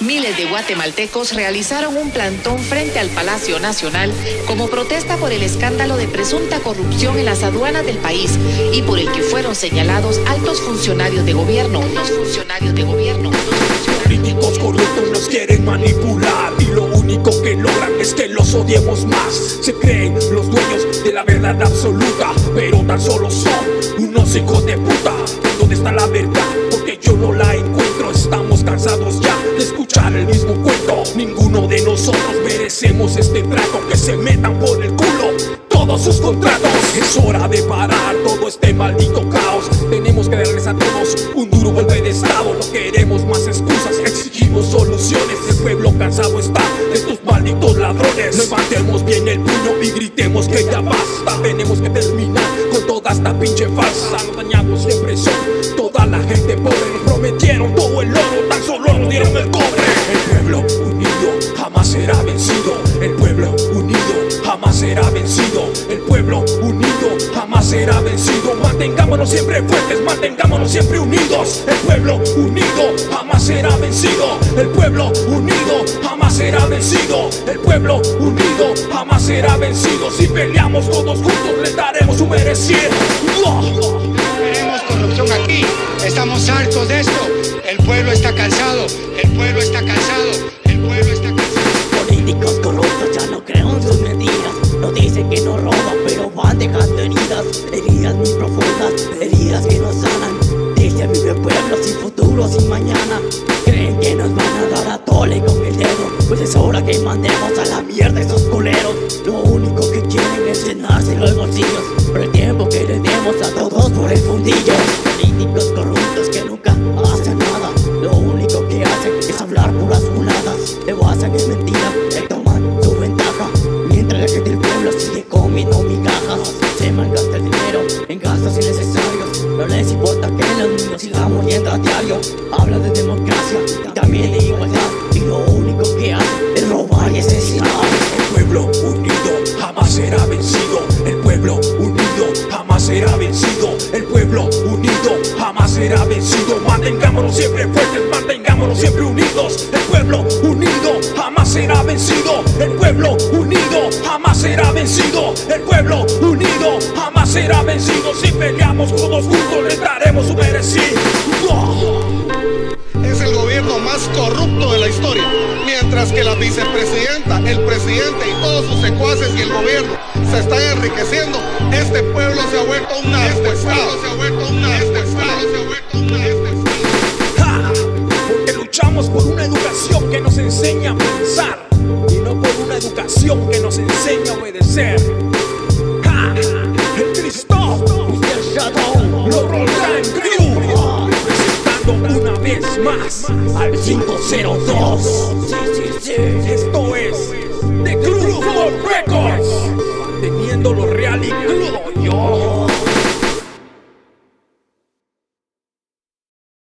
Miles de guatemaltecos realizaron un plantón frente al Palacio Nacional como protesta por el escándalo de presunta corrupción en las aduanas del país y por el que fueron señalados altos funcionarios de gobierno. Los funcionarios de gobierno. Políticos corruptos nos quieren manipular y lo único que logran es que los odiemos más. Se creen los dueños de la verdad absoluta, pero tan solo son unos hijos de puta. ¿Dónde está la verdad? Porque yo no la encuentro. Estamos cansados metan el culo todos sus contratos. Es hora de parar todo este maldito caos. Tenemos que darles a todos un duro golpe de estado. No queremos más excusas, exigimos soluciones. El pueblo cansado está de estos malditos ladrones. Levantemos bien el puño y gritemos que ya basta. Tenemos que terminar con toda esta pinche farsa. Los dañados siempre son toda la gente pobre. Nos prometieron todo el oro, tan solo nos dieron el cobre. El pueblo unido jamás será vencido. El pueblo unido será vencido. El pueblo unido jamás será vencido. Mantengámonos siempre fuertes, mantengámonos siempre unidos. El pueblo unido jamás será vencido. El pueblo unido jamás será vencido. El pueblo unido jamás será vencido. Si peleamos todos juntos, le daremos su merecido. Queremos corrupción aquí. Estamos hartos de esto. El pueblo está cansado. El pueblo está cansado. Sin futuro, sin mañana. Creen que nos van a dar a tole con el dedo. Pues es hora que mandemos a la mierda esos culeros. Lo único que quieren es llenarse los bolsillos. Por el tiempo que le demos a todos por el fundillo. Políticos corruptos que nunca hacen nada. Lo único que hacen es hablar puras fuladas. Le basan en mentiras, le toman su ventaja. Mientras la gente diario. Habla de democracia también de igualdad. Y lo único que hacen es robar y asesinar. El pueblo unido jamás será vencido. El pueblo unido jamás será vencido. El pueblo unido jamás será vencido. Mantengámonos siempre fuertes, mantengámonos siempre unidos. El pueblo unido jamás será vencido. El pueblo unido jamás será vencido. El pueblo unido jamás será vencido. Si peleamos todos juntos, le daremos su merecido. Corrupto de la historia. Mientras que la vicepresidenta, el presidente y todos sus secuaces y el gobierno se están enriqueciendo, este pueblo se ha vuelto un este pueblo se ha vuelto un este pueblo se ha vuelto un ¡Ja! Porque luchamos por una educación que nos enseña a pensar y no por una educación que nos enseña a obedecer. Al 502. Sí, sí, sí. Esto es The for Records, manteniendo lo real y crudo yo.